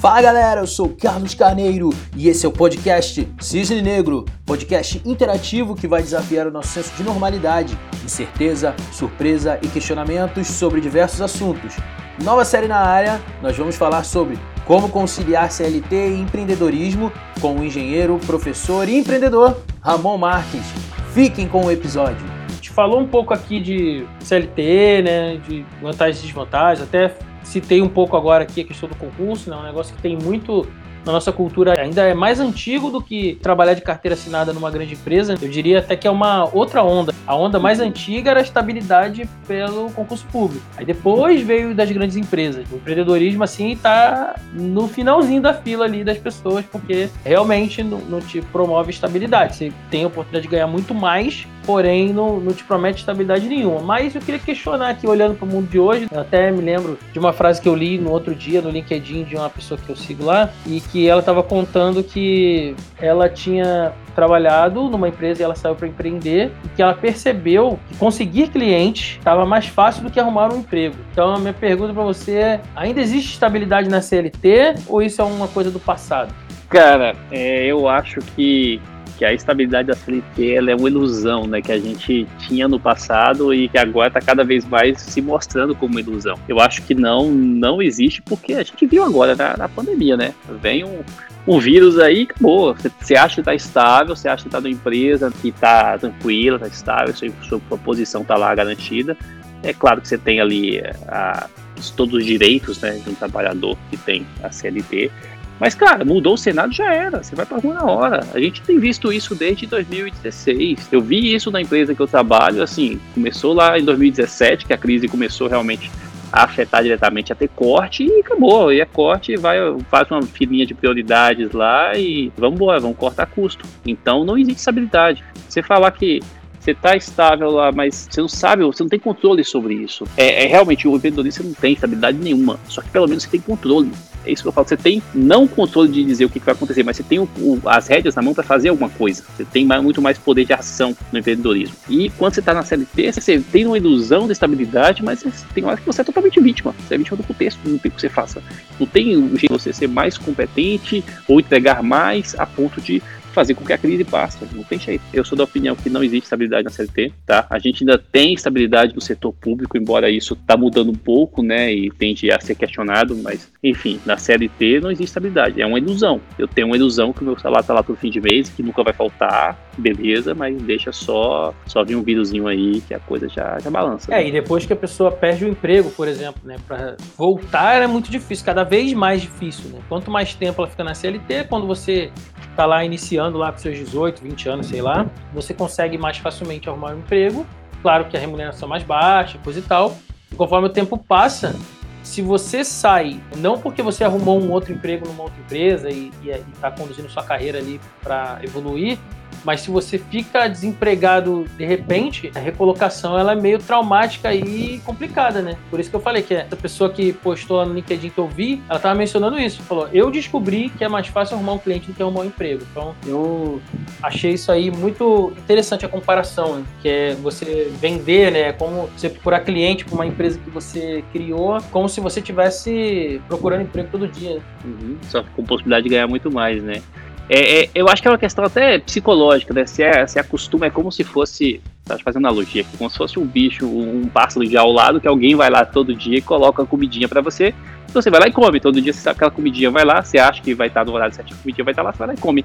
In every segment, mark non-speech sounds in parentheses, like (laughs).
Fala galera, eu sou Carlos Carneiro e esse é o podcast Cisne Negro, podcast interativo que vai desafiar o nosso senso de normalidade, incerteza, surpresa e questionamentos sobre diversos assuntos. Nova série na área, nós vamos falar sobre como conciliar CLT e empreendedorismo com o engenheiro, professor e empreendedor Ramon Marques. Fiquem com o episódio. A gente falou um pouco aqui de CLT, né, de vantagens e desvantagens, até Citei um pouco agora aqui a questão do concurso, né? Um negócio que tem muito na nossa cultura ainda é mais antigo do que trabalhar de carteira assinada numa grande empresa. Eu diria até que é uma outra onda. A onda mais antiga era a estabilidade pelo concurso público. Aí depois veio das grandes empresas. O empreendedorismo, assim, está no finalzinho da fila ali das pessoas, porque realmente não, não te promove estabilidade. Você tem a oportunidade de ganhar muito mais porém não, não te promete estabilidade nenhuma. Mas eu queria questionar aqui, olhando para o mundo de hoje, eu até me lembro de uma frase que eu li no outro dia no LinkedIn de uma pessoa que eu sigo lá, e que ela estava contando que ela tinha trabalhado numa empresa e ela saiu para empreender e que ela percebeu que conseguir clientes estava mais fácil do que arrumar um emprego. Então a minha pergunta para você é: ainda existe estabilidade na CLT ou isso é uma coisa do passado? Cara, é, eu acho que que a estabilidade da CLT ela é uma ilusão, né, que a gente tinha no passado e que agora está cada vez mais se mostrando como ilusão. Eu acho que não, não existe porque a gente viu agora na, na pandemia, né? Vem um, vírus aí, acabou. Você acha que está estável, você acha que está numa empresa que está tranquila, está estável, sua, sua posição está lá garantida. É claro que você tem ali a, todos os direitos né, de um trabalhador que tem a CLT, mas, cara, mudou o cenário, já era. Você vai pra rua na hora. A gente tem visto isso desde 2016. Eu vi isso na empresa que eu trabalho, assim, começou lá em 2017, que a crise começou realmente a afetar diretamente a ter corte e acabou. E é corte, vai, faz uma filinha de prioridades lá e vamos embora, vamos cortar custo. Então não existe estabilidade. Você falar que você está estável lá, mas você não sabe, você não tem controle sobre isso. É, é realmente o empreendedorismo não tem estabilidade nenhuma. Só que pelo menos você tem controle. É isso que eu falo. Você tem não o controle de dizer o que, vai acontecer, mas você tem o, o, as rédeas na mão para fazer alguma coisa. Você tem mais, muito mais poder de ação no empreendedorismo. E quando você está na CLT, você tem uma ilusão de estabilidade, mas tem hora que você é totalmente vítima. Você é vítima do contexto, não tem o que você faça. Não tem o jeito de você ser mais competente ou entregar mais a ponto de fazer com que a crise passe. Não tem jeito. Eu sou da opinião que não existe estabilidade na CLT, tá? A gente ainda tem estabilidade no setor público, embora isso tá mudando um pouco, né? E tende a ser questionado, mas enfim, na CLT não existe estabilidade. É uma ilusão. Eu tenho uma ilusão que o meu salário tá lá todo fim de mês, que nunca vai faltar, beleza, mas deixa só só vir um vírusinho aí que a coisa já, já balança. É, né? e depois que a pessoa perde o emprego, por exemplo, né? Para voltar é muito difícil, cada vez mais difícil, né? Quanto mais tempo ela fica na CLT, quando você tá lá iniciando lá com seus 18, 20 anos, sei lá, você consegue mais facilmente arrumar um emprego. Claro que a remuneração é mais baixa, coisa e tal. E conforme o tempo passa, se você sai, não porque você arrumou um outro emprego numa outra empresa e está conduzindo sua carreira ali para evoluir, mas se você fica desempregado de repente, a recolocação ela é meio traumática e complicada, né? Por isso que eu falei que essa pessoa que postou no LinkedIn que eu vi, ela estava mencionando isso. Falou, eu descobri que é mais fácil arrumar um cliente do que arrumar um emprego. Então, eu achei isso aí muito interessante a comparação, né? que é você vender, né? Como você procurar cliente para uma empresa que você criou, como se você tivesse procurando emprego todo dia. Uhum. Só com possibilidade de ganhar muito mais, né? É, é, eu acho que é uma questão até psicológica, né? Se, é, se acostuma, é como se fosse, tá fazendo analogia aqui, como se fosse um bicho, um pássaro já ao lado, que alguém vai lá todo dia e coloca comidinha para você, então você vai lá e come. Todo dia aquela comidinha vai lá, você acha que vai estar no horário certinho, a comidinha vai estar lá, você vai lá e come.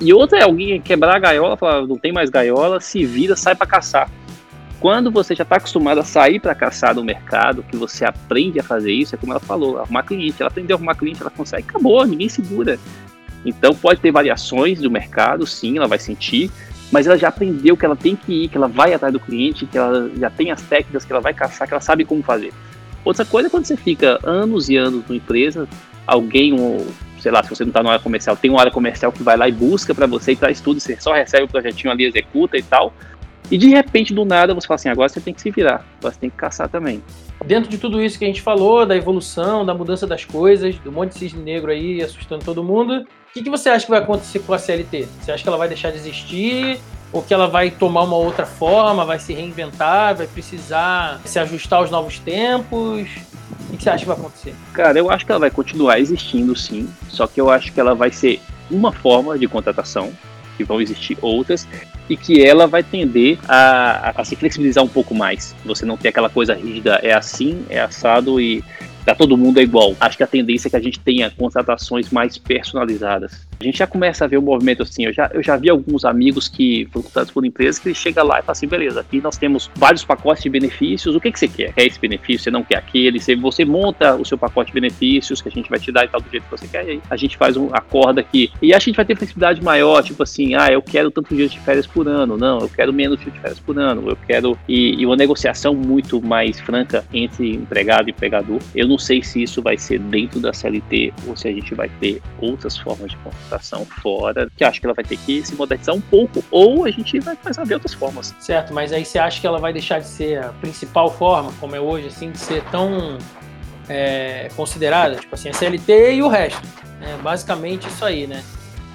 E outra é alguém quebrar a gaiola, falar, não tem mais gaiola, se vira, sai para caçar. Quando você já está acostumado a sair para caçar no mercado, que você aprende a fazer isso, é como ela falou, arrumar cliente. Ela aprendeu a arrumar cliente, ela consegue, acabou, ninguém segura. Então pode ter variações do mercado, sim, ela vai sentir, mas ela já aprendeu que ela tem que ir, que ela vai atrás do cliente, que ela já tem as técnicas que ela vai caçar, que ela sabe como fazer. Outra coisa é quando você fica anos e anos numa empresa, alguém, ou, sei lá, se você não está na área comercial, tem uma área comercial que vai lá e busca para você e traz tudo, você só recebe o projetinho ali, executa e tal. E de repente, do nada, você fala assim, agora você tem que se virar, agora você tem que caçar também. Dentro de tudo isso que a gente falou, da evolução, da mudança das coisas, do monte de cisne negro aí assustando todo mundo, que, que você acha que vai acontecer com a CLT? Você acha que ela vai deixar de existir? Ou que ela vai tomar uma outra forma, vai se reinventar, vai precisar se ajustar aos novos tempos? O que você acha que vai acontecer? Cara, eu acho que ela vai continuar existindo sim, só que eu acho que ela vai ser uma forma de contratação, que vão existir outras, e que ela vai tender a, a, a se flexibilizar um pouco mais. Você não ter aquela coisa rígida, é assim, é assado e para todo mundo é igual. Acho que a tendência é que a gente tenha contratações mais personalizadas. A gente já começa a ver o um movimento assim. Eu já, eu já vi alguns amigos que foram contratados por empresas que chega lá e fala assim: beleza, aqui nós temos vários pacotes de benefícios. O que, que você quer? Quer esse benefício? Você não quer aquele? Você, você monta o seu pacote de benefícios que a gente vai te dar e tal, do jeito que você quer. E aí a gente faz um acordo aqui. E a gente vai ter flexibilidade maior, tipo assim: ah, eu quero tantos dias de férias por ano. Não, eu quero menos dias de férias por ano. Eu quero. E, e uma negociação muito mais franca entre empregado e empregador. Eu não sei se isso vai ser dentro da CLT ou se a gente vai ter outras formas de contratação fora, que acho que ela vai ter que se modernizar um pouco, ou a gente vai começar a ver outras formas. Certo, mas aí você acha que ela vai deixar de ser a principal forma, como é hoje, assim, de ser tão é, considerada, tipo assim, a CLT e o resto. É basicamente isso aí, né?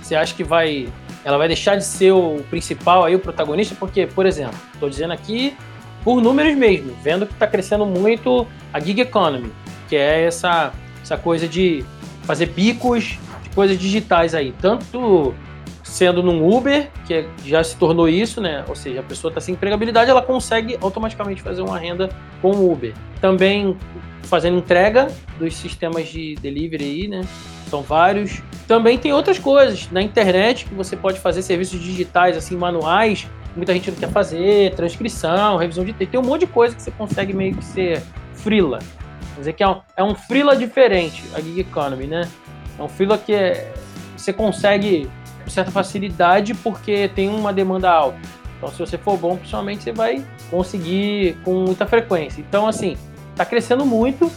Você acha que vai. Ela vai deixar de ser o principal aí, o protagonista? Porque, por exemplo, estou dizendo aqui por números mesmo, vendo que está crescendo muito a gig economy, que é essa, essa coisa de fazer bicos coisas digitais aí, tanto sendo num Uber, que já se tornou isso, né? Ou seja, a pessoa está sem empregabilidade, ela consegue automaticamente fazer uma renda com o Uber. Também fazendo entrega dos sistemas de delivery aí, né? São vários. Também tem outras coisas na internet que você pode fazer serviços digitais, assim, manuais. Muita gente não quer fazer, transcrição, revisão de texto. Tem um monte de coisa que você consegue meio que ser frila. Quer dizer que é um, é um frila diferente, a gig economy, né? É um fila que é, você consegue com certa facilidade porque tem uma demanda alta. Então, se você for bom, principalmente, você vai conseguir com muita frequência. Então, assim, está crescendo muito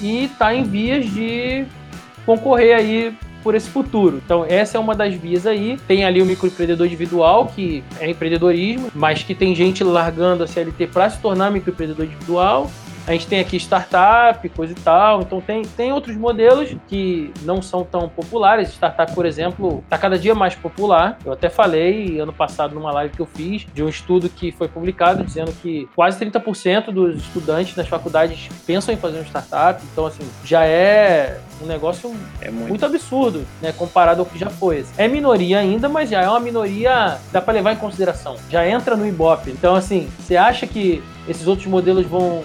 e está em vias de concorrer aí por esse futuro. Então, essa é uma das vias aí. Tem ali o microempreendedor individual, que é empreendedorismo, mas que tem gente largando a CLT para se tornar microempreendedor individual. A gente tem aqui startup, coisa e tal. Então tem, tem outros modelos que não são tão populares. Startup, por exemplo, está cada dia mais popular. Eu até falei ano passado numa live que eu fiz de um estudo que foi publicado dizendo que quase 30% dos estudantes nas faculdades pensam em fazer um startup. Então, assim, já é um negócio é muito. muito. absurdo, né? Comparado ao que já foi. É minoria ainda, mas já é uma minoria dá para levar em consideração. Já entra no Ibope. Então, assim, você acha que esses outros modelos vão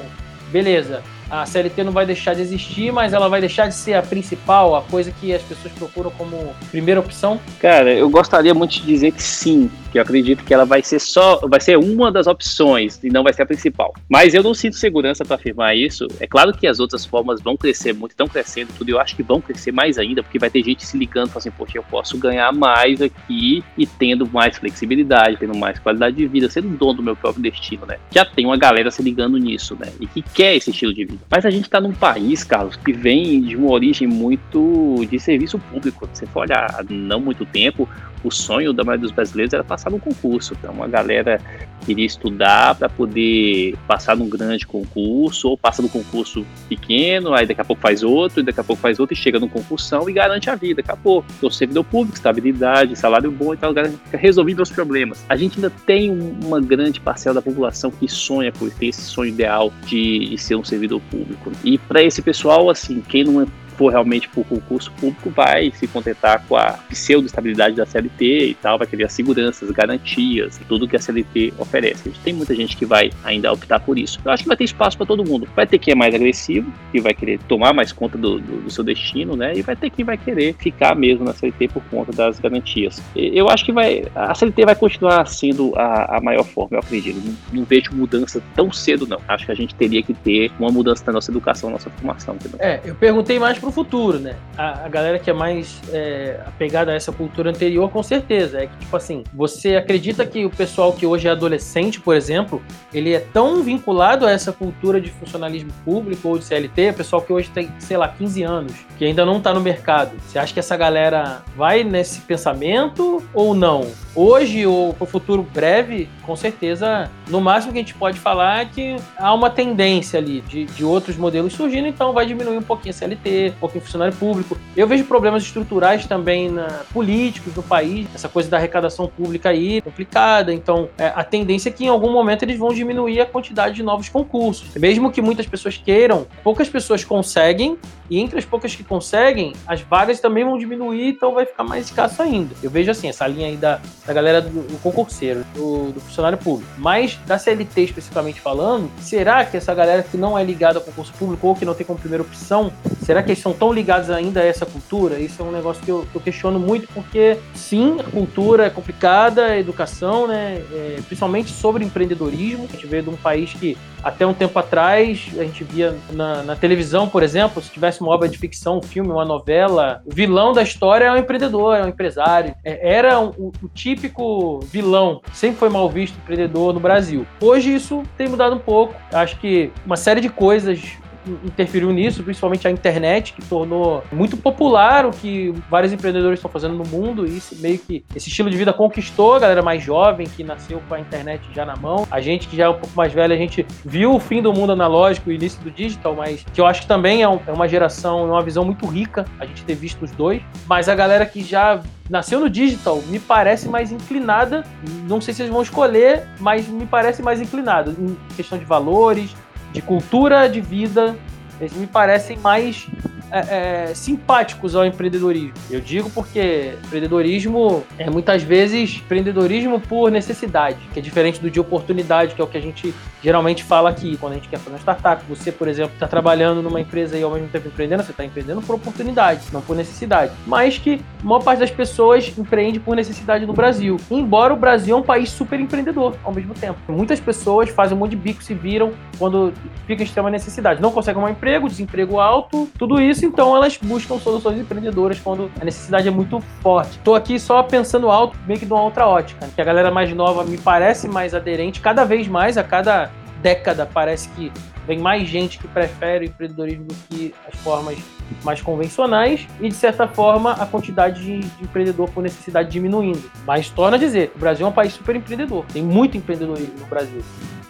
beleza, a CLT não vai deixar de existir, mas ela vai deixar de ser a principal, a coisa que as pessoas procuram como primeira opção? Cara, eu gostaria muito de dizer que sim, que eu acredito que ela vai ser só, vai ser uma das opções e não vai ser a principal. Mas eu não sinto segurança para afirmar isso. É claro que as outras formas vão crescer muito, estão crescendo tudo, e eu acho que vão crescer mais ainda, porque vai ter gente se ligando, falando assim, poxa, eu posso ganhar mais aqui e tendo mais flexibilidade, tendo mais qualidade de vida, sendo dono do meu próprio destino, né? Já tem uma galera se ligando nisso, né? E que quer esse estilo de vida. Mas a gente está num país, Carlos, que vem de uma origem muito de serviço público. Se for olhar há não muito tempo, o sonho da maioria dos brasileiros era passar no concurso. Então a galera queria estudar para poder passar num grande concurso, ou passa no concurso pequeno, aí daqui a pouco faz outro, e daqui a pouco faz outro, e chega no concursão e garante a vida. Acabou. Então, servidor público, estabilidade, salário bom e tal, resolvido os problemas. A gente ainda tem uma grande parcela da população que sonha por ter esse sonho ideal de, de ser um servidor público. E para esse pessoal, assim, quem não é for realmente por concurso público, vai se contentar com a pseudo-estabilidade da CLT e tal, vai querer as seguranças, garantias, tudo que a CLT oferece. Tem muita gente que vai ainda optar por isso. Eu acho que vai ter espaço para todo mundo. Vai ter quem é mais agressivo, que vai querer tomar mais conta do, do, do, seu destino, né? E vai ter quem vai querer ficar mesmo na CLT por conta das garantias. Eu acho que vai, a CLT vai continuar sendo a, a maior forma, eu acredito. Não, não, vejo mudança tão cedo, não. Acho que a gente teria que ter uma mudança na nossa educação, na nossa formação. Entendeu? É, eu perguntei mais para o futuro, né? A, a, galera que é mais é, apegada a essa cultura anterior, com certeza. É que, tipo assim, você acredita que o pessoal que hoje é adolescente, por exemplo, ele é tão vinculado a essa cultura de funcionalismo público ou de CLT, pessoal que hoje tem, sei lá, 15 anos, que ainda não está no mercado. Você acha que essa galera vai nesse pensamento ou não? Hoje ou para o futuro breve, com certeza, no máximo que a gente pode falar é que há uma tendência ali de, de outros modelos surgindo, então vai diminuir um pouquinho a CLT, um pouquinho funcionário público. Eu vejo problemas estruturais também na, políticos no país, essa coisa da arrecadação pública aí complicada, então é, a tendência é que em algum momento eles vão diminuir a quantidade de novos concursos. Mesmo que muitas pessoas queiram, poucas pessoas conseguem, e entre as poucas que conseguem, as vagas também vão diminuir, então vai ficar mais escasso ainda. Eu vejo assim, essa linha aí da, da galera do, do concurseiro, do, do, funcionário público. Mas da CLT especificamente falando, será que essa galera que não é ligada ao concurso público ou que não tem como primeira opção, será que eles são tão ligados ainda a essa cultura? Isso é um negócio que eu, que eu questiono muito, porque sim, a cultura é complicada, a educação, né? É, principalmente sobre empreendedorismo. A gente veio de um país que até um tempo atrás a gente via na, na televisão, por exemplo, se tivesse uma obra de ficção, um filme, uma novela, o vilão da história é um empreendedor, é um empresário. É, era o, o típico vilão, sempre foi mal visto empreendedor no Brasil. Hoje isso tem mudado um pouco. Acho que uma série de coisas interferiu nisso, principalmente a internet, que tornou muito popular o que vários empreendedores estão fazendo no mundo. E isso meio que esse estilo de vida conquistou a galera mais jovem que nasceu com a internet já na mão. A gente que já é um pouco mais velha, a gente viu o fim do mundo analógico e o início do digital, mas que eu acho que também é, um, é uma geração, uma visão muito rica a gente ter visto os dois. Mas a galera que já nasceu no digital me parece mais inclinada. Não sei se eles vão escolher, mas me parece mais inclinada em questão de valores, de cultura de vida, eles me parecem mais é, é, simpáticos ao empreendedorismo. Eu digo porque empreendedorismo é muitas vezes empreendedorismo por necessidade, que é diferente do de oportunidade, que é o que a gente geralmente fala aqui quando a gente quer fazer uma startup. Você, por exemplo, está trabalhando numa empresa e ao mesmo tempo empreendendo, você está empreendendo por oportunidade, não por necessidade. Mas que a maior parte das pessoas empreende por necessidade no Brasil. Embora o Brasil é um país super empreendedor ao mesmo tempo. Muitas pessoas fazem um monte de bico, se viram quando fica em extrema necessidade. Não conseguem um emprego, desemprego alto, tudo isso, então elas buscam soluções empreendedoras quando a necessidade é muito forte. Estou aqui só pensando alto, meio que de uma outra ótica, que a galera mais nova me parece mais aderente, cada vez mais, a cada década parece que vem mais gente que prefere o empreendedorismo do que as formas mais convencionais e, de certa forma, a quantidade de, de empreendedor por necessidade diminuindo. Mas torna a dizer, o Brasil é um país super empreendedor, tem muito empreendedorismo no Brasil.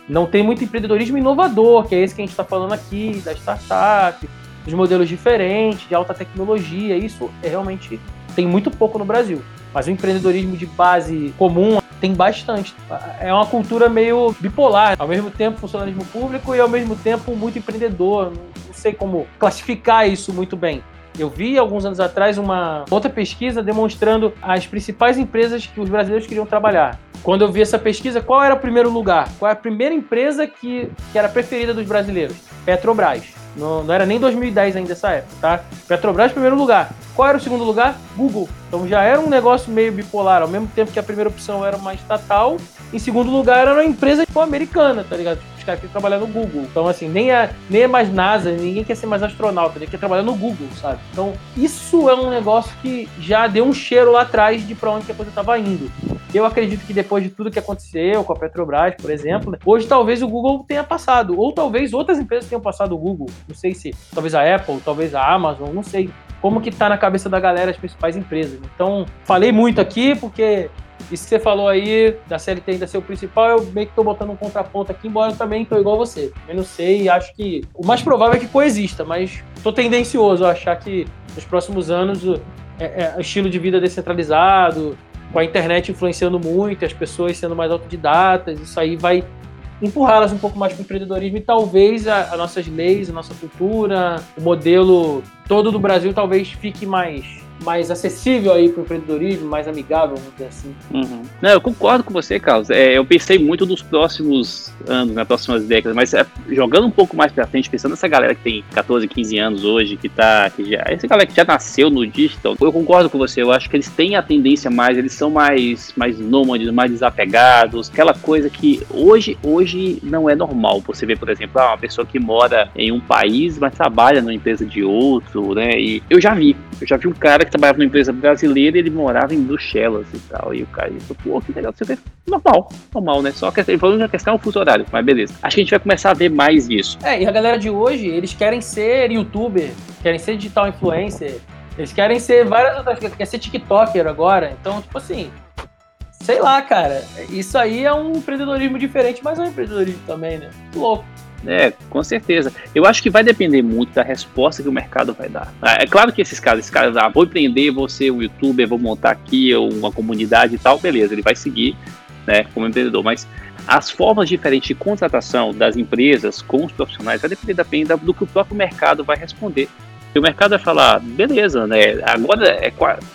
Não tem muito empreendedorismo inovador, que é esse que a gente está falando aqui, da startup, dos modelos diferentes, de alta tecnologia. Isso é realmente tem muito pouco no Brasil. Mas o empreendedorismo de base comum tem bastante. É uma cultura meio bipolar, ao mesmo tempo funcionalismo público e ao mesmo tempo muito empreendedor. Não sei como classificar isso muito bem. Eu vi alguns anos atrás uma outra pesquisa demonstrando as principais empresas que os brasileiros queriam trabalhar. Quando eu vi essa pesquisa, qual era o primeiro lugar? Qual era a primeira empresa que, que era preferida dos brasileiros? Petrobras. Não, não era nem 2010 ainda essa época, tá? Petrobras, primeiro lugar. Qual era o segundo lugar? Google. Então já era um negócio meio bipolar. Ao mesmo tempo que a primeira opção era uma estatal, em segundo lugar era uma empresa tipo, americana, tá ligado? Os caras que trabalhar no Google. Então, assim, nem é, nem é mais NASA, ninguém quer ser mais astronauta, ninguém quer trabalhar no Google, sabe? Então, isso é um negócio que já deu um cheiro lá atrás de pra onde que a coisa tava indo. Eu acredito que depois de tudo que aconteceu com a Petrobras, por exemplo, né, hoje talvez o Google tenha passado, ou talvez outras empresas tenham passado o Google. Não sei se, talvez a Apple, talvez a Amazon, não sei como que tá na cabeça da galera as principais empresas. Então, falei muito aqui porque isso que você falou aí da CLT ainda ser o principal, eu meio que tô botando um contraponto aqui, embora eu também tô igual você. Eu não sei acho que o mais provável é que coexista, mas tô tendencioso a achar que nos próximos anos é, é, estilo de vida descentralizado, com a internet influenciando muito, as pessoas sendo mais autodidatas, isso aí vai empurrá-las um pouco mais para o empreendedorismo e talvez as nossas leis, a nossa cultura, o modelo todo do Brasil talvez fique mais mais acessível aí para o empreendedorismo, mais amigável, vamos dizer assim. Uhum. Não, eu concordo com você, Carlos. É, eu pensei muito nos próximos anos, nas próximas décadas, mas é, jogando um pouco mais para frente, pensando nessa galera que tem 14, 15 anos hoje, que tá, que já, essa galera que já nasceu no digital, eu concordo com você. Eu acho que eles têm a tendência mais, eles são mais, mais nômades, mais desapegados, aquela coisa que hoje, hoje não é normal. Você vê, por exemplo, ah, uma pessoa que mora em um país, mas trabalha numa empresa de outro, né? E eu já vi, eu já vi um cara que trabalhava numa empresa brasileira ele morava em Bruxelas e tal. E o cara disse, pô, que legal, você vê, normal, normal, né? Só que ele falou que a questão é o fuso horário, mas beleza. Acho que a gente vai começar a ver mais isso. É, e a galera de hoje, eles querem ser youtuber, querem ser digital influencer, eles querem ser várias outras querem ser TikToker agora. Então, tipo assim, sei lá, cara. Isso aí é um empreendedorismo diferente, mas é um empreendedorismo também, né? Louco. É, com certeza. Eu acho que vai depender muito da resposta que o mercado vai dar. Ah, é claro que esses caras, esses caras, ah, vou empreender, vou ser um youtuber, vou montar aqui uma comunidade e tal, beleza, ele vai seguir, né, como empreendedor, mas as formas diferentes de contratação das empresas com os profissionais vai depender da, do que o próprio mercado vai responder. O mercado vai falar, beleza, né? Agora é,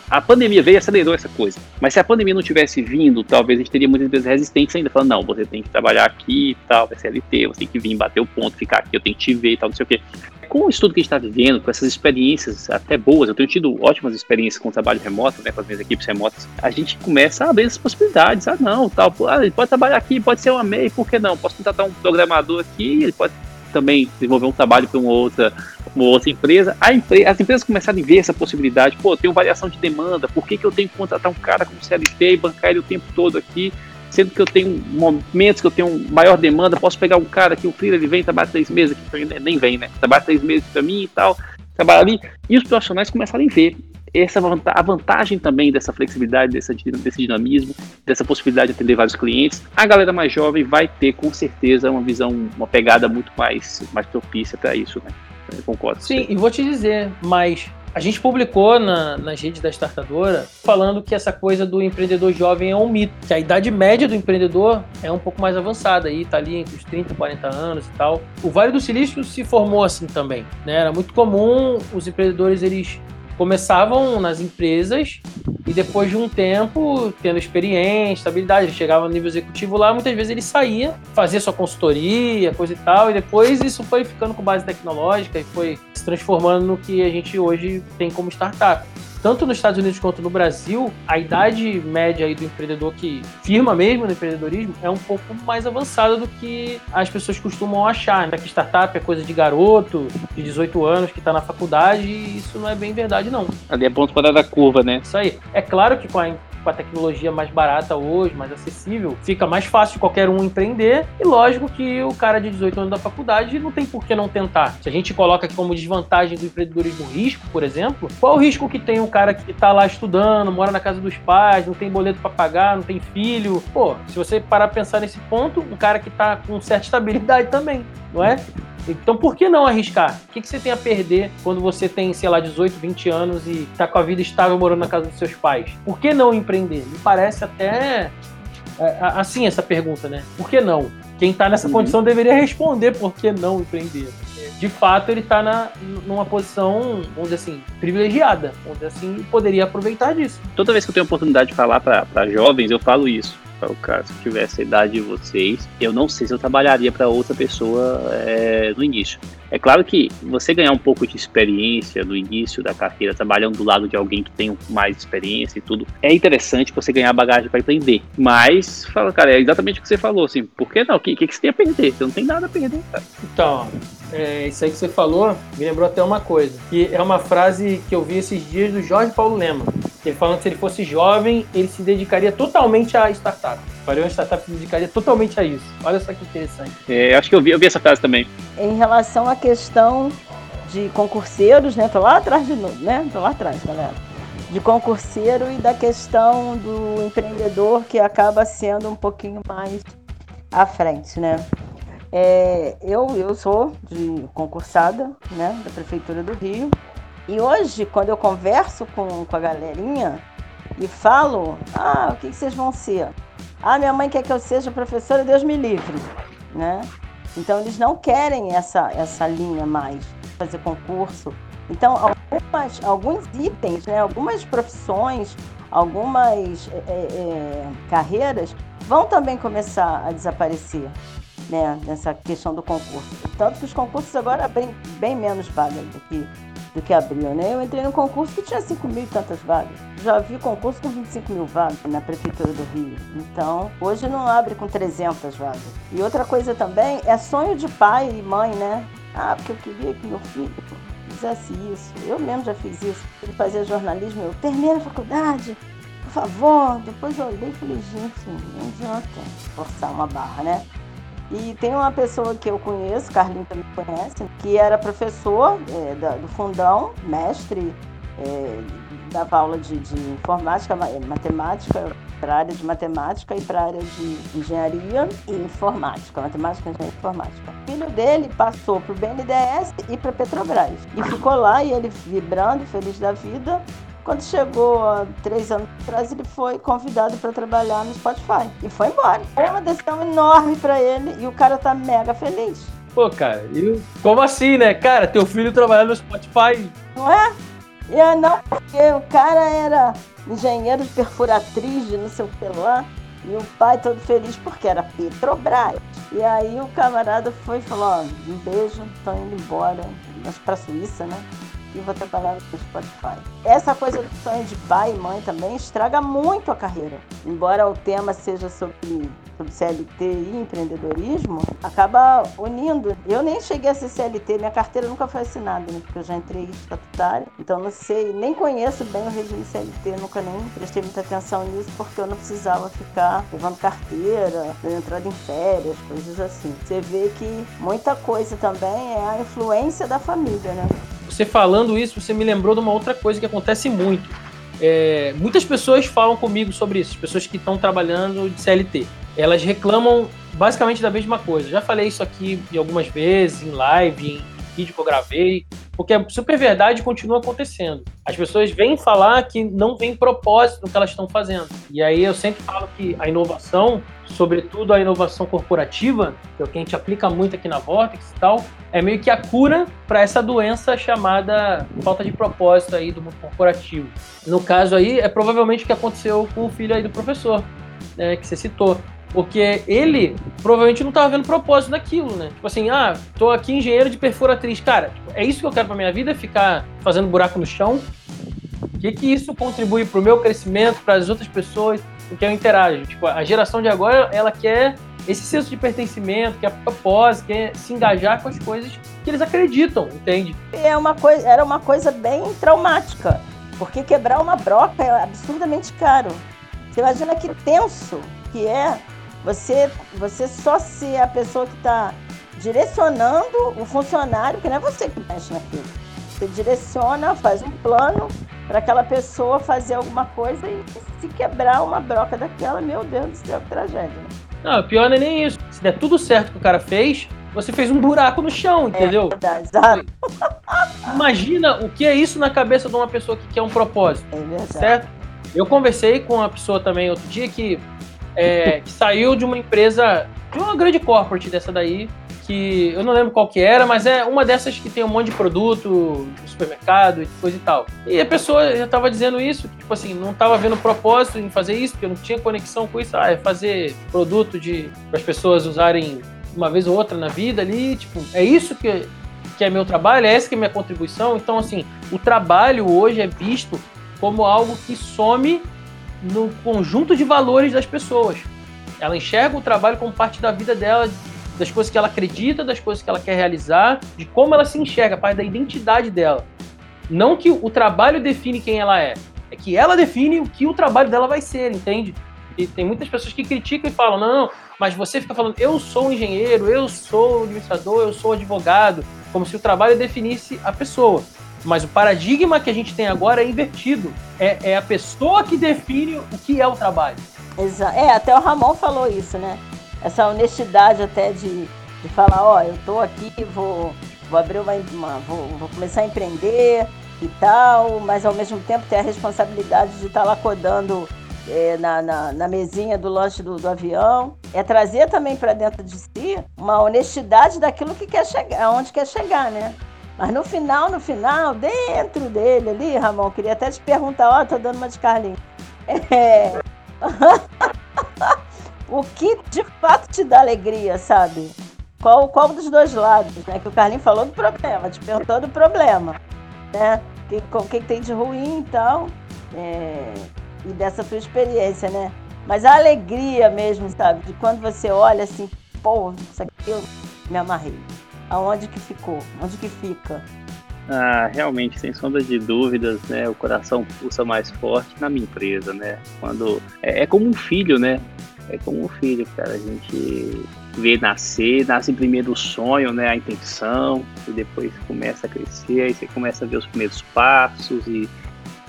a pandemia veio e acelerou essa coisa. Mas se a pandemia não tivesse vindo, talvez a gente teria muitas empresas resistentes ainda, falando, não, você tem que trabalhar aqui e tal, CLT, você tem que vir bater o ponto, ficar aqui, eu tenho que te ver e tal, não sei o quê. Com o estudo que a gente está vivendo, com essas experiências até boas, eu tenho tido ótimas experiências com o trabalho remoto, né, com as minhas equipes remotas, a gente começa a abrir as possibilidades. Ah, não, tal, ah, ele pode trabalhar aqui, pode ser uma MEI, por que não? Posso contratar um programador aqui, ele pode também desenvolver um trabalho para uma outra, uma outra empresa. Empre as empresas começaram a ver essa possibilidade. Pô, tem variação de demanda, por que, que eu tenho que contratar um cara como CLT e bancar ele o tempo todo aqui? Sendo que eu tenho momentos que eu tenho maior demanda, posso pegar um cara que o freelancer ele vem, trabalha três meses aqui, nem vem, né? Trabalha três meses para mim e tal, trabalha ali. E os profissionais começaram a ver essa a vantagem também dessa flexibilidade, dessa, desse dinamismo, dessa possibilidade de atender vários clientes, a galera mais jovem vai ter com certeza uma visão, uma pegada muito mais, mais propícia para isso, né? Eu concordo. Sim, e vou te dizer, mas a gente publicou na, nas redes da startadora falando que essa coisa do empreendedor jovem é um mito, que a idade média do empreendedor é um pouco mais avançada, aí tá ali entre os 30 e 40 anos e tal. O Vale do Silício se formou assim também, né? Era muito comum os empreendedores eles começavam nas empresas e depois de um tempo, tendo experiência, estabilidade, ele chegava no nível executivo lá, muitas vezes ele saía, fazia sua consultoria, coisa e tal, e depois isso foi ficando com base tecnológica e foi se transformando no que a gente hoje tem como startup tanto nos Estados Unidos quanto no Brasil, a idade média aí do empreendedor que firma mesmo no empreendedorismo é um pouco mais avançada do que as pessoas costumam achar. Né? Que startup é coisa de garoto, de 18 anos, que está na faculdade, e isso não é bem verdade, não. Ali é ponto para da curva, né? Isso aí. É claro que com a com a tecnologia mais barata hoje, mais acessível, fica mais fácil de qualquer um empreender. E lógico que o cara de 18 anos da faculdade não tem por que não tentar. Se a gente coloca aqui como desvantagem do empreendedorismo risco, por exemplo, qual o risco que tem um cara que está lá estudando, mora na casa dos pais, não tem boleto para pagar, não tem filho? Pô, se você parar pra pensar nesse ponto, um cara que está com certa estabilidade também, não é? Então por que não arriscar? O que, que você tem a perder quando você tem, sei lá, 18, 20 anos e está com a vida estável morando na casa dos seus pais? Por que não empreender? Me parece até é, assim essa pergunta, né? Por que não? Quem está nessa uhum. condição deveria responder por que não empreender. De fato, ele está numa posição, vamos dizer assim, privilegiada. Vamos dizer assim, poderia aproveitar disso. Toda vez que eu tenho a oportunidade de falar para jovens, eu falo isso o caso, se tivesse a idade de vocês, eu não sei se eu trabalharia para outra pessoa é, no início. É claro que você ganhar um pouco de experiência no início da carreira, trabalhando do lado de alguém que tem mais experiência e tudo, é interessante você ganhar bagagem para aprender. Mas, fala, cara, é exatamente o que você falou, assim, por que não? O que, que, que você tem a perder? Você não tem nada a perder, cara. Então, é, isso aí que você falou me lembrou até uma coisa, que é uma frase que eu vi esses dias do Jorge Paulo Lema. Ele falando que se ele fosse jovem, ele se dedicaria totalmente à startup. Faria uma startup se dedicaria totalmente a isso. Olha só que interessante. É, acho que eu vi, eu vi essa frase também. Em relação à questão de concurseiros, né? Tô lá atrás de novo, né? Tô lá atrás, galera. De concurseiro e da questão do empreendedor que acaba sendo um pouquinho mais à frente, né? É, eu, eu sou de concursada, né? Da Prefeitura do Rio. E hoje, quando eu converso com, com a galerinha e falo, ah, o que, vocês vão ser? Ah, minha mãe quer que eu seja professora, Deus me livre, né? Então eles não querem essa, essa linha mais, fazer concurso. Então, algumas, alguns itens, né, algumas profissões, algumas é, é, é carreiras vão também começar a desaparecer né, nessa questão do concurso. Tanto que os concursos agora abrem bem menos vagas do que do que abriu, né? Eu entrei no concurso que tinha 5 mil e tantas vagas. Já vi concurso com 25 mil vagas na Prefeitura do Rio. Então, hoje não abre com 300 vagas. E outra coisa também é sonho de pai e mãe, né? Ah, porque eu queria que meu filho fizesse isso. Eu mesmo já fiz isso. Ele fazia jornalismo, eu terminei a faculdade, por favor. Depois eu olhei e falei, gente, não adianta forçar uma barra, né? E tem uma pessoa que eu conheço, Carlinhos também conhece, que era professor é, da, do fundão, mestre, é, dava aula de, de informática, matemática, para a área de matemática e para a área de engenharia e informática, matemática, engenharia e informática. O filho dele passou para o BNDES e para Petrobras e ficou lá e ele vibrando, feliz da vida. Quando chegou há três anos atrás, ele foi convidado para trabalhar no Spotify e foi embora. Foi uma decisão enorme para ele e o cara tá mega feliz. Pô, cara, e como assim, né? Cara, teu filho trabalhando no Spotify. Não é? E não, porque o cara era engenheiro de perfuratriz de não sei o que lá. E o pai todo feliz porque era Petrobras. E aí o camarada foi e falou, ó, um beijo, tô indo embora. Mas pra Suíça, né? E vou trabalhar no Spotify. Essa coisa do sonho de pai e mãe também estraga muito a carreira. Embora o tema seja sobre sobre CLT e empreendedorismo, acaba unindo. Eu nem cheguei a ser CLT, minha carteira nunca foi assinada, né? porque eu já entrei estatutária, então não sei, nem conheço bem o regime CLT, nunca nem prestei muita atenção nisso, porque eu não precisava ficar levando carteira, entrada em férias, coisas assim. Você vê que muita coisa também é a influência da família, né? Você falando isso, você me lembrou de uma outra coisa que acontece muito. É, muitas pessoas falam comigo sobre isso, as pessoas que estão trabalhando de CLT elas reclamam basicamente da mesma coisa. Já falei isso aqui algumas vezes, em live, vídeo que eu gravei, porque a super verdade continua acontecendo. As pessoas vêm falar que não tem propósito no que elas estão fazendo. E aí eu sempre falo que a inovação, sobretudo a inovação corporativa, que é o que a gente aplica muito aqui na Vortex e tal, é meio que a cura para essa doença chamada falta de propósito aí do mundo corporativo. No caso aí, é provavelmente o que aconteceu com o filho aí do professor, né, que você citou. Porque ele provavelmente não estava vendo propósito daquilo, né? Tipo assim, ah, tô aqui engenheiro de perfuratriz. Cara, tipo, é isso que eu quero pra minha vida? Ficar fazendo buraco no chão? O que que isso contribui pro meu crescimento, para as outras pessoas com quem eu interajo? Tipo, a geração de agora, ela quer esse senso de pertencimento, quer propósito, quer se engajar com as coisas que eles acreditam, entende? É uma coisa, era uma coisa bem traumática, porque quebrar uma broca é absurdamente caro. Você imagina que tenso que é você, você só ser a pessoa que está direcionando o funcionário, que não é você que mexe naquilo. Você direciona, faz um plano para aquela pessoa fazer alguma coisa e se quebrar uma broca daquela, meu Deus do céu, que tragédia. Né? Não, pior não é nem isso. Se der tudo certo que o cara fez, você fez um buraco no chão, entendeu? É verdade, exato. (laughs) Imagina o que é isso na cabeça de uma pessoa que quer um propósito. É verdade. Certo? Eu conversei com uma pessoa também outro dia que é, que saiu de uma empresa, de uma grande corporate dessa daí, que eu não lembro qual que era, mas é uma dessas que tem um monte de produto no supermercado e coisa e tal. E a pessoa já estava dizendo isso, que, tipo assim, não estava vendo propósito em fazer isso, porque não tinha conexão com isso. Ah, é fazer produto de para as pessoas usarem uma vez ou outra na vida ali, tipo, é isso que, que é meu trabalho, é essa que é minha contribuição. Então, assim, o trabalho hoje é visto como algo que some no conjunto de valores das pessoas. Ela enxerga o trabalho como parte da vida dela, das coisas que ela acredita, das coisas que ela quer realizar, de como ela se enxerga, parte da identidade dela. Não que o trabalho define quem ela é, é que ela define o que o trabalho dela vai ser, entende? E tem muitas pessoas que criticam e falam: não, mas você fica falando, eu sou engenheiro, eu sou administrador, eu sou advogado, como se o trabalho definisse a pessoa. Mas o paradigma que a gente tem agora é invertido. É, é a pessoa que define o que é o trabalho. Exato. É, até o Ramon falou isso, né? Essa honestidade até de, de falar, ó, eu tô aqui, vou, vou abrir uma, uma vou, vou, começar a empreender e tal, mas ao mesmo tempo ter a responsabilidade de estar tá lá codando é, na, na, na, mesinha do lanche do, do avião. É trazer também para dentro de si uma honestidade daquilo que quer chegar, aonde quer chegar, né? Mas no final, no final, dentro dele ali, Ramon, queria até te perguntar, ó, oh, tô dando uma de Carlinhos. É... (laughs) o que de fato te dá alegria, sabe? Qual, qual dos dois lados, né? Que o Carlinhos falou do problema, te perguntou do problema, né? O que, que tem de ruim e tal, é... e dessa tua experiência, né? Mas a alegria mesmo, sabe? De quando você olha assim, pô, isso aqui eu me amarrei aonde que ficou? Onde que fica? Ah, realmente, sem sombra de dúvidas, né? O coração pulsa mais forte na minha empresa, né? Quando é, é como um filho, né? É como um filho, cara. A gente vê nascer, nasce primeiro o sonho, né? A intenção, e depois começa a crescer, aí você começa a ver os primeiros passos e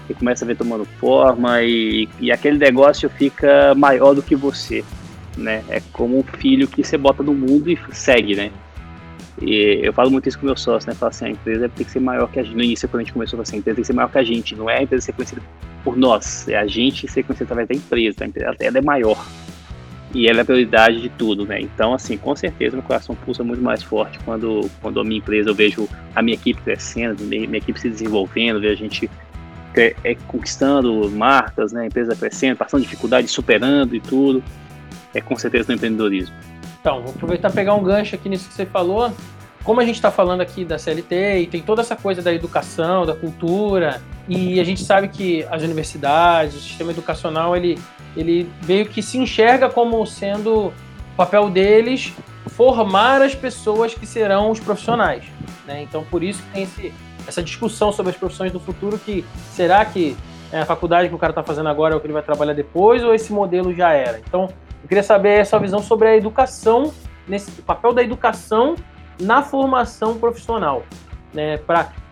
e começa a ver tomando forma e, e aquele negócio fica maior do que você, né? É como um filho que você bota no mundo e segue, né? E eu falo muito isso com meus sócios, né? Falo assim, a empresa tem que ser maior que a gente. No início, quando a gente começou, assim, a empresa tem que ser maior que a gente. Não é a empresa ser conhecida por nós, é a gente ser conhecida através da empresa. A empresa ela é maior. E ela é a prioridade de tudo, né? Então, assim, com certeza meu coração pulsa muito mais forte quando, quando a minha empresa, eu vejo a minha equipe crescendo, minha, minha equipe se desenvolvendo, vejo a gente é, é, conquistando marcas, né? A empresa crescendo, passando dificuldade, superando e tudo. É com certeza no empreendedorismo. Então, vou aproveitar e pegar um gancho aqui nisso que você falou. Como a gente está falando aqui da CLT e tem toda essa coisa da educação, da cultura, e a gente sabe que as universidades, o sistema educacional, ele, ele veio que se enxerga como sendo o papel deles formar as pessoas que serão os profissionais. Né? Então, por isso que tem esse, essa discussão sobre as profissões do futuro, que será que é, a faculdade que o cara está fazendo agora é o que ele vai trabalhar depois, ou esse modelo já era? Então, eu queria saber a sua visão sobre a educação, nesse o papel da educação na formação profissional, né?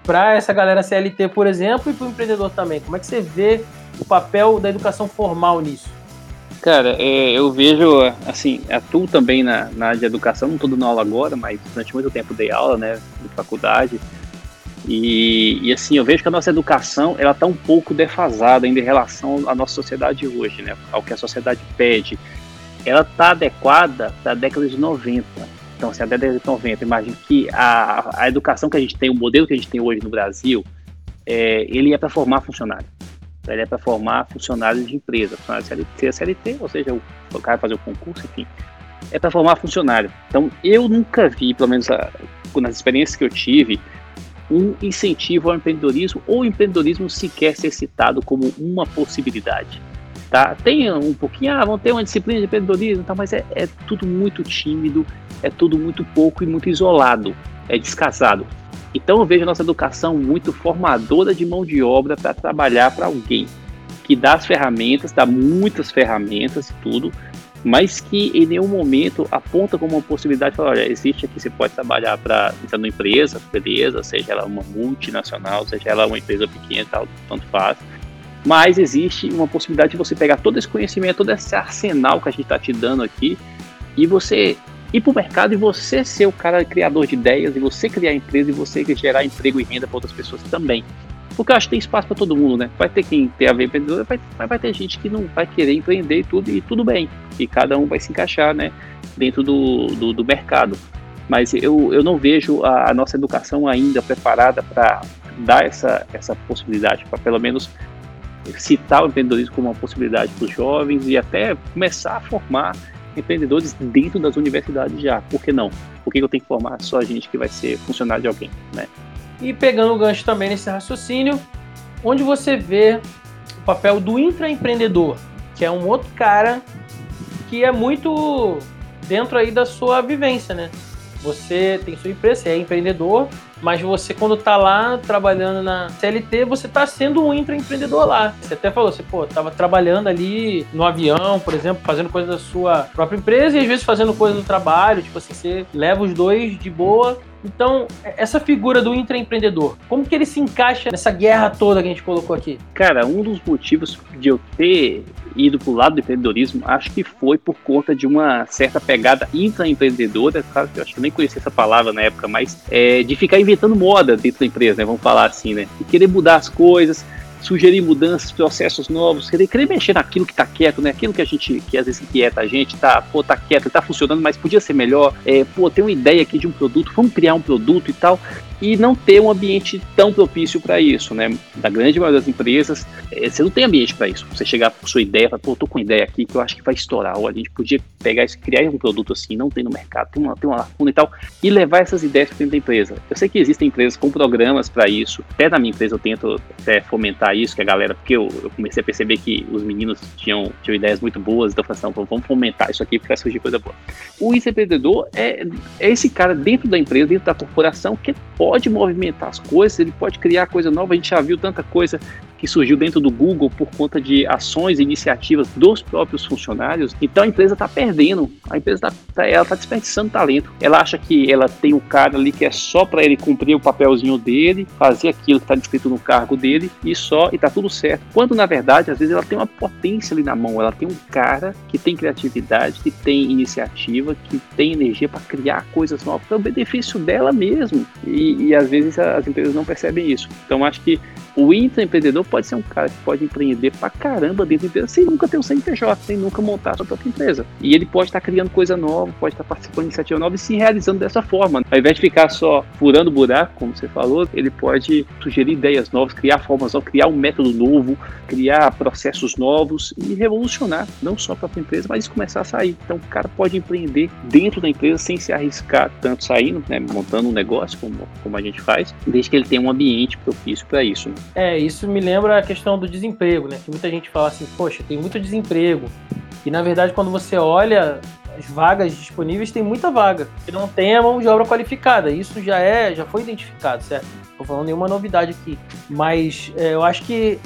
Para essa galera CLT, por exemplo, e para o empreendedor também. Como é que você vê o papel da educação formal nisso? Cara, é, eu vejo, assim, atuo também na, na área de educação, não estou dando aula agora, mas durante muito tempo dei aula, né, de faculdade, e, e, assim, eu vejo que a nossa educação, ela está um pouco defasada ainda em relação à nossa sociedade hoje, né, ao que a sociedade pede, ela está adequada para a década de 90. Então, assim, a década de 90, imagine que a, a educação que a gente tem, o modelo que a gente tem hoje no Brasil, é, ele é para formar funcionário. Ele é para formar funcionários de empresa, funcionário CLT, CLT, ou seja, o, o cara fazer o concurso, enfim. É para formar funcionário. Então, eu nunca vi, pelo menos a, nas experiências que eu tive, um incentivo ao empreendedorismo ou empreendedorismo sequer ser citado como uma possibilidade. Tá? Tem um pouquinho, ah, vão ter uma disciplina de empreendedorismo, tá? mas é, é tudo muito tímido, é tudo muito pouco e muito isolado, é descasado. Então eu vejo a nossa educação muito formadora de mão de obra para trabalhar para alguém, que dá as ferramentas, dá muitas ferramentas e tudo, mas que em nenhum momento aponta como uma possibilidade, fala, olha, existe aqui, você pode trabalhar para uma empresa, beleza, seja ela uma multinacional, seja ela uma empresa pequena, tal, tanto faz, mas existe uma possibilidade de você pegar todo esse conhecimento, todo esse arsenal que a gente está te dando aqui e você ir para o mercado e você ser o cara criador de ideias e você criar empresa e você gerar emprego e renda para outras pessoas também. Porque eu acho que tem espaço para todo mundo, né? Vai ter quem tem a ver empreendedor, vai, vai ter gente que não vai querer empreender e tudo, e tudo bem. E cada um vai se encaixar, né? Dentro do, do, do mercado. Mas eu, eu não vejo a, a nossa educação ainda preparada para dar essa, essa possibilidade, para pelo menos citar o empreendedorismo como uma possibilidade para os jovens e até começar a formar empreendedores dentro das universidades já. Por que não? Por que eu tenho que formar só gente que vai ser funcionário de alguém, né? E pegando o gancho também nesse raciocínio, onde você vê o papel do intraempreendedor, que é um outro cara que é muito dentro aí da sua vivência, né? Você tem sua empresa, você é empreendedor, mas você, quando tá lá trabalhando na CLT, você tá sendo um intraempreendedor lá. Você até falou, você, pô, tava trabalhando ali no avião, por exemplo, fazendo coisa da sua própria empresa e às vezes fazendo coisa do trabalho, tipo assim, você leva os dois de boa então, essa figura do intraempreendedor, como que ele se encaixa nessa guerra toda que a gente colocou aqui? Cara, um dos motivos de eu ter ido para o lado do empreendedorismo, acho que foi por conta de uma certa pegada intraempreendedora, claro que eu acho que eu nem conhecia essa palavra na época, mas é, de ficar inventando moda dentro da empresa, né, vamos falar assim, né? E querer mudar as coisas, sugerir mudanças, processos novos, querer, querer mexer naquilo que está quieto, né? Aquilo que a gente, que às vezes inquieta a gente, tá, pô, tá quieto, tá funcionando, mas podia ser melhor. É, pô, tem uma ideia aqui de um produto, vamos criar um produto e tal e não ter um ambiente tão propício para isso, né? Da grande maioria das empresas, é, você não tem ambiente para isso. Você chegar com sua ideia, falar, pô, tô com uma ideia aqui que eu acho que vai estourar, ou a gente podia pegar isso, criar um produto assim, não tem no mercado, tem uma, tem uma lacuna e tal, e levar essas ideias para dentro da empresa. Eu sei que existem empresas com programas para isso, até na minha empresa eu tento até fomentar isso, que a galera, porque eu, eu comecei a perceber que os meninos tinham, tinham ideias muito boas, então eu falei assim, vamos fomentar isso aqui porque vai surgir coisa boa. O empreendedor é, é esse cara dentro da empresa, dentro da corporação, que pode pode movimentar as coisas, ele pode criar coisa nova. A gente já viu tanta coisa que surgiu dentro do Google por conta de ações e iniciativas dos próprios funcionários. Então a empresa está perdendo, a empresa está tá, ela tá desperdiçando talento. Ela acha que ela tem um cara ali que é só para ele cumprir o papelzinho dele, fazer aquilo que está descrito no cargo dele e só e tá tudo certo. Quando na verdade às vezes ela tem uma potência ali na mão, ela tem um cara que tem criatividade, que tem iniciativa, que tem energia para criar coisas novas para o benefício dela mesmo. E, e às vezes as empresas não percebem isso. Então acho que o intraempreendedor pode ser um cara que pode empreender pra caramba dentro da empresa sem nunca ter um CNPJ, sem nunca montar a sua própria empresa. E ele pode estar criando coisa nova, pode estar participando de iniciativa nova e se realizando dessa forma. Ao invés de ficar só furando buraco, como você falou, ele pode sugerir ideias novas, criar formas novas, criar um método novo, criar processos novos e revolucionar, não só a própria empresa, mas começar a sair. Então o cara pode empreender dentro da empresa sem se arriscar tanto saindo, né, montando um negócio, como, como a gente faz, desde que ele tenha um ambiente propício para isso. Né? É, isso me lembra a questão do desemprego, né? Que muita gente fala assim, poxa, tem muito desemprego. E na verdade, quando você olha as vagas disponíveis, tem muita vaga. E não tem a mão de obra qualificada. Isso já é, já foi identificado, certo? Não tô falando nenhuma novidade aqui. Mas é, eu acho que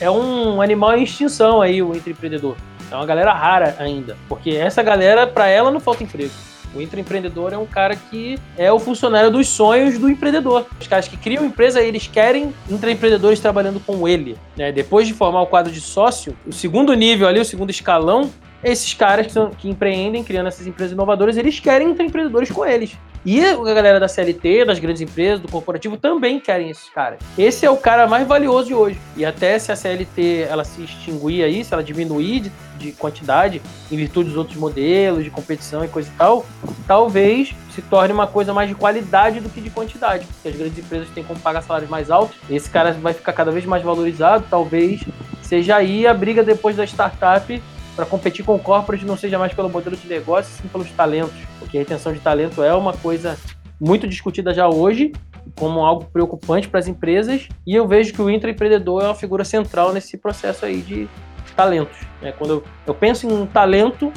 é um animal em extinção aí, o empreendedor. É uma galera rara ainda. Porque essa galera, para ela, não falta emprego. O intraempreendedor é um cara que é o funcionário dos sonhos do empreendedor. Os caras que criam empresa, eles querem intraempreendedores trabalhando com ele. Né? Depois de formar o quadro de sócio, o segundo nível ali, o segundo escalão, esses caras que, são, que empreendem, criando essas empresas inovadoras, eles querem intraempreendedores com eles. E a galera da CLT, das grandes empresas, do corporativo, também querem esses caras. Esse é o cara mais valioso de hoje. E até se a CLT ela se extinguir aí, se ela diminuir de, de quantidade, em virtude dos outros modelos de competição e coisa e tal, talvez se torne uma coisa mais de qualidade do que de quantidade. Porque as grandes empresas têm como pagar salários mais altos, esse cara vai ficar cada vez mais valorizado, talvez seja aí a briga depois da startup para competir com o corporate não seja mais pelo modelo de negócio, sim pelos talentos, porque a retenção de talento é uma coisa muito discutida já hoje, como algo preocupante para as empresas, e eu vejo que o intraempreendedor é uma figura central nesse processo aí de talentos. Né? Quando eu, eu penso em um talento,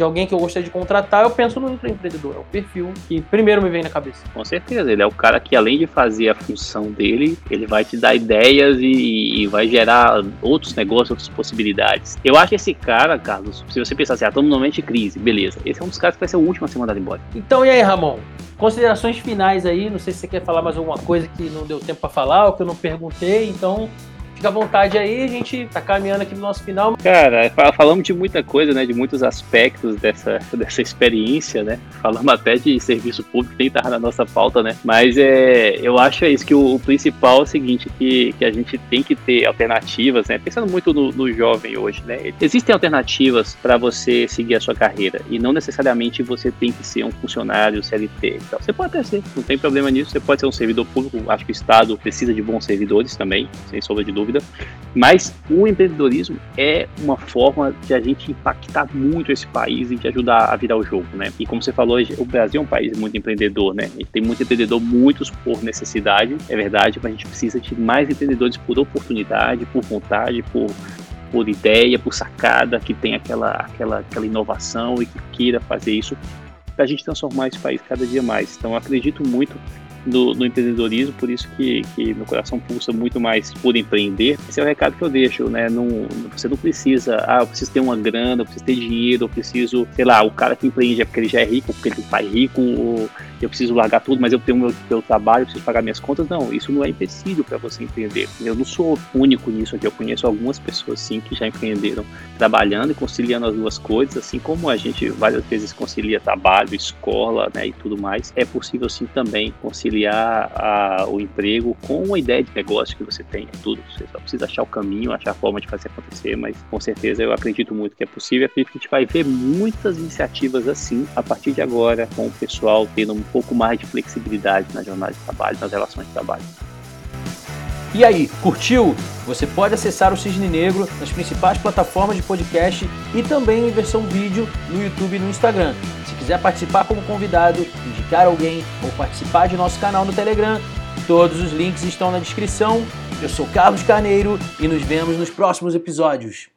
de alguém que eu gostaria de contratar, eu penso no empreendedor. É o perfil que primeiro me vem na cabeça. Com certeza, ele é o cara que além de fazer a função dele, ele vai te dar ideias e, e vai gerar outros negócios, outras possibilidades. Eu acho que esse cara, Carlos, se você pensar assim, ah, estamos no momento de crise, beleza. Esse é um dos caras que vai ser o último a ser mandado embora. Então, e aí, Ramon? Considerações finais aí, não sei se você quer falar mais alguma coisa que não deu tempo para falar ou que eu não perguntei, então Fica à vontade aí, a gente tá caminhando aqui no nosso final. Cara, falamos de muita coisa, né? De muitos aspectos dessa, dessa experiência, né? Falamos até de serviço público, que nem tá na nossa pauta, né? Mas é, eu acho é isso, que o, o, principal é o seguinte, que, que a gente tem que ter alternativas, né? Pensando muito no, no jovem hoje, né? Existem alternativas para você seguir a sua carreira e não necessariamente você tem que ser um funcionário CLT. Então, você pode até ser, não tem problema nisso. Você pode ser um servidor público. Acho que o Estado precisa de bons servidores também, sem sombra de dúvida dúvida. Mas o empreendedorismo é uma forma de a gente impactar muito esse país e de ajudar a virar o jogo, né? E como você falou, o Brasil é um país muito empreendedor, né? E tem muito empreendedor, muitos por necessidade, é verdade, mas a gente precisa de mais empreendedores por oportunidade, por vontade, por por ideia, por sacada, que tem aquela, aquela, aquela inovação e que queira fazer isso para a gente transformar esse país cada dia mais. Então, acredito muito no, empreendedorismo, por isso que, que, meu coração pulsa muito mais por empreender. Esse é o recado que eu deixo, né? Não, você não precisa, ah, eu preciso ter uma grana, eu preciso ter dinheiro, eu preciso, sei lá, o cara que empreende é porque ele já é rico, porque ele pai rico, ou eu preciso largar tudo, mas eu tenho meu, meu trabalho, eu preciso pagar minhas contas. Não, isso não é empecilho para você empreender. Eu não sou único nisso aqui, eu conheço algumas pessoas sim que já empreenderam trabalhando e conciliando as duas coisas, assim como a gente várias vezes concilia trabalho, escola, né, e tudo mais. É possível sim também conciliar a, o emprego com uma ideia de negócio que você tem, tudo. Você só precisa achar o caminho, achar a forma de fazer acontecer, mas com certeza eu acredito muito que é possível. Acredito que a gente vai ver muitas iniciativas assim a partir de agora, com o pessoal tendo um pouco mais de flexibilidade na jornada de trabalho, nas relações de trabalho. E aí, curtiu? Você pode acessar o Cisne Negro nas principais plataformas de podcast e também em versão vídeo no YouTube e no Instagram. Se quiser participar como convidado, indicar alguém ou participar de nosso canal no Telegram, todos os links estão na descrição. Eu sou Carlos Carneiro e nos vemos nos próximos episódios.